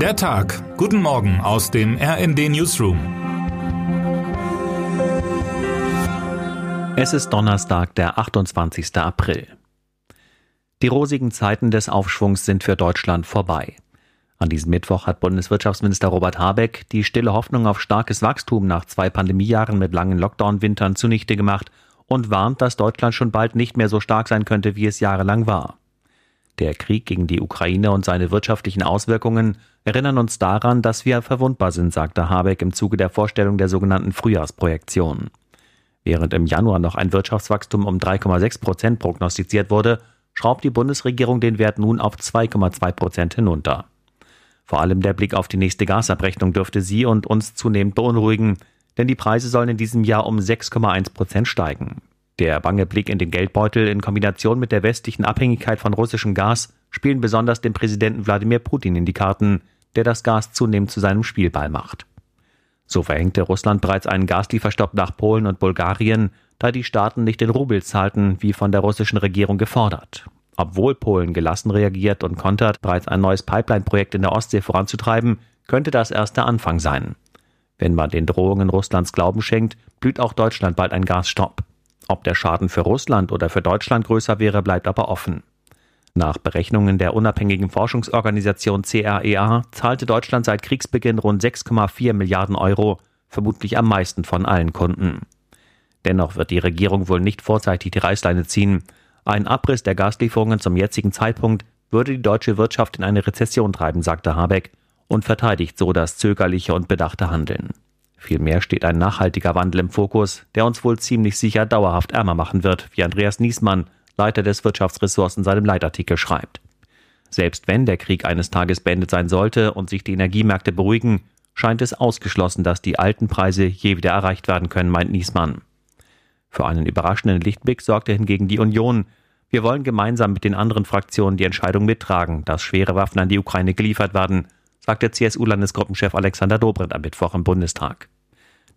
Der Tag. Guten Morgen aus dem RND Newsroom. Es ist Donnerstag, der 28. April. Die rosigen Zeiten des Aufschwungs sind für Deutschland vorbei. An diesem Mittwoch hat Bundeswirtschaftsminister Robert Habeck die stille Hoffnung auf starkes Wachstum nach zwei Pandemiejahren mit langen Lockdown-Wintern zunichte gemacht und warnt, dass Deutschland schon bald nicht mehr so stark sein könnte, wie es jahrelang war. Der Krieg gegen die Ukraine und seine wirtschaftlichen Auswirkungen erinnern uns daran, dass wir verwundbar sind, sagte Habeck im Zuge der Vorstellung der sogenannten Frühjahrsprojektion. Während im Januar noch ein Wirtschaftswachstum um 3,6 Prozent prognostiziert wurde, schraubt die Bundesregierung den Wert nun auf 2,2 Prozent hinunter. Vor allem der Blick auf die nächste Gasabrechnung dürfte Sie und uns zunehmend beunruhigen, denn die Preise sollen in diesem Jahr um 6,1 Prozent steigen. Der bange Blick in den Geldbeutel in Kombination mit der westlichen Abhängigkeit von russischem Gas spielen besonders dem Präsidenten Wladimir Putin in die Karten, der das Gas zunehmend zu seinem Spielball macht. So verhängte Russland bereits einen Gaslieferstopp nach Polen und Bulgarien, da die Staaten nicht den Rubel zahlten, wie von der russischen Regierung gefordert. Obwohl Polen gelassen reagiert und kontert, bereits ein neues Pipeline-Projekt in der Ostsee voranzutreiben, könnte das erst der Anfang sein. Wenn man den Drohungen Russlands Glauben schenkt, blüht auch Deutschland bald ein Gasstopp. Ob der Schaden für Russland oder für Deutschland größer wäre, bleibt aber offen. Nach Berechnungen der unabhängigen Forschungsorganisation CREA zahlte Deutschland seit Kriegsbeginn rund 6,4 Milliarden Euro, vermutlich am meisten von allen Kunden. Dennoch wird die Regierung wohl nicht vorzeitig die Reißleine ziehen. Ein Abriss der Gaslieferungen zum jetzigen Zeitpunkt würde die deutsche Wirtschaft in eine Rezession treiben, sagte Habeck und verteidigt so das zögerliche und bedachte Handeln. Vielmehr steht ein nachhaltiger Wandel im Fokus, der uns wohl ziemlich sicher dauerhaft ärmer machen wird, wie Andreas Niesmann, Leiter des Wirtschaftsressorts in seinem Leitartikel schreibt. Selbst wenn der Krieg eines Tages beendet sein sollte und sich die Energiemärkte beruhigen, scheint es ausgeschlossen, dass die alten Preise je wieder erreicht werden können, meint Niesmann. Für einen überraschenden Lichtblick sorgte hingegen die Union. Wir wollen gemeinsam mit den anderen Fraktionen die Entscheidung mittragen, dass schwere Waffen an die Ukraine geliefert werden, sagte CSU-Landesgruppenchef Alexander Dobrindt am Mittwoch im Bundestag.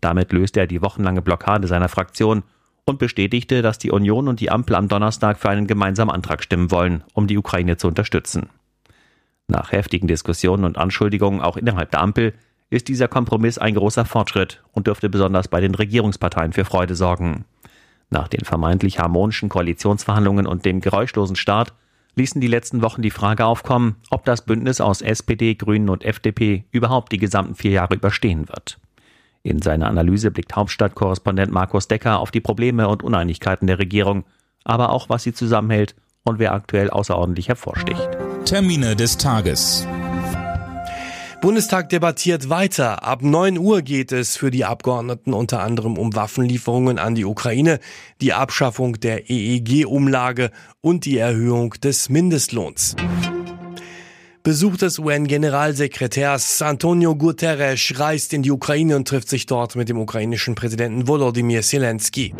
Damit löste er die wochenlange Blockade seiner Fraktion und bestätigte, dass die Union und die Ampel am Donnerstag für einen gemeinsamen Antrag stimmen wollen, um die Ukraine zu unterstützen. Nach heftigen Diskussionen und Anschuldigungen auch innerhalb der Ampel ist dieser Kompromiss ein großer Fortschritt und dürfte besonders bei den Regierungsparteien für Freude sorgen. Nach den vermeintlich harmonischen Koalitionsverhandlungen und dem geräuschlosen Start ließen die letzten Wochen die Frage aufkommen, ob das Bündnis aus SPD, Grünen und FDP überhaupt die gesamten vier Jahre überstehen wird. In seiner Analyse blickt Hauptstadtkorrespondent Markus Decker auf die Probleme und Uneinigkeiten der Regierung, aber auch was sie zusammenhält und wer aktuell außerordentlich hervorsticht. Termine des Tages. Bundestag debattiert weiter. Ab 9 Uhr geht es für die Abgeordneten unter anderem um Waffenlieferungen an die Ukraine, die Abschaffung der EEG-Umlage und die Erhöhung des Mindestlohns. Besuch des UN-Generalsekretärs Antonio Guterres reist in die Ukraine und trifft sich dort mit dem ukrainischen Präsidenten Volodymyr Zelensky.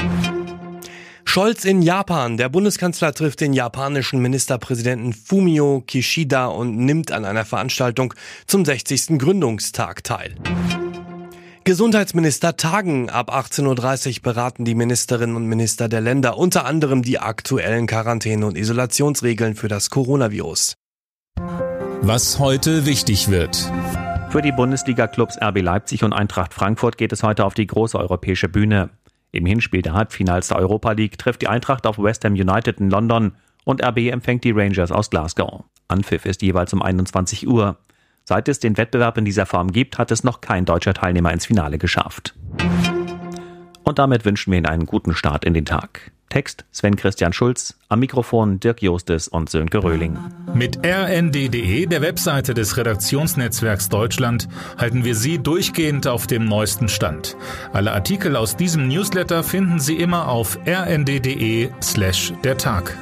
Scholz in Japan. Der Bundeskanzler trifft den japanischen Ministerpräsidenten Fumio Kishida und nimmt an einer Veranstaltung zum 60. Gründungstag teil. Gesundheitsminister tagen. Ab 18.30 Uhr beraten die Ministerinnen und Minister der Länder unter anderem die aktuellen Quarantäne- und Isolationsregeln für das Coronavirus. Was heute wichtig wird. Für die Bundesliga-Clubs RB Leipzig und Eintracht Frankfurt geht es heute auf die große europäische Bühne. Im Hinspiel der Halbfinals der Europa League trifft die Eintracht auf West Ham United in London und RB empfängt die Rangers aus Glasgow. Anpfiff ist jeweils um 21 Uhr. Seit es den Wettbewerb in dieser Form gibt, hat es noch kein deutscher Teilnehmer ins Finale geschafft. Und damit wünschen wir Ihnen einen guten Start in den Tag. Text Sven Christian Schulz, am Mikrofon Dirk Jostes und Sönke Röhling. Mit rnd.de, der Webseite des Redaktionsnetzwerks Deutschland, halten wir Sie durchgehend auf dem neuesten Stand. Alle Artikel aus diesem Newsletter finden Sie immer auf rnd.de slash der Tag.